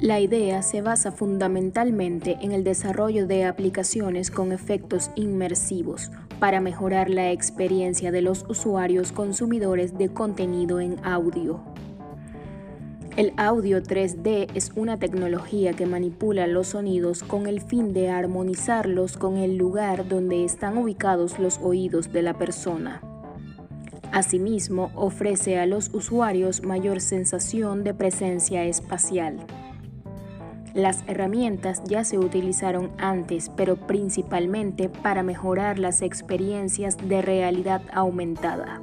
La idea se basa fundamentalmente en el desarrollo de aplicaciones con efectos inmersivos para mejorar la experiencia de los usuarios consumidores de contenido en audio. El audio 3D es una tecnología que manipula los sonidos con el fin de armonizarlos con el lugar donde están ubicados los oídos de la persona. Asimismo, ofrece a los usuarios mayor sensación de presencia espacial. Las herramientas ya se utilizaron antes, pero principalmente para mejorar las experiencias de realidad aumentada.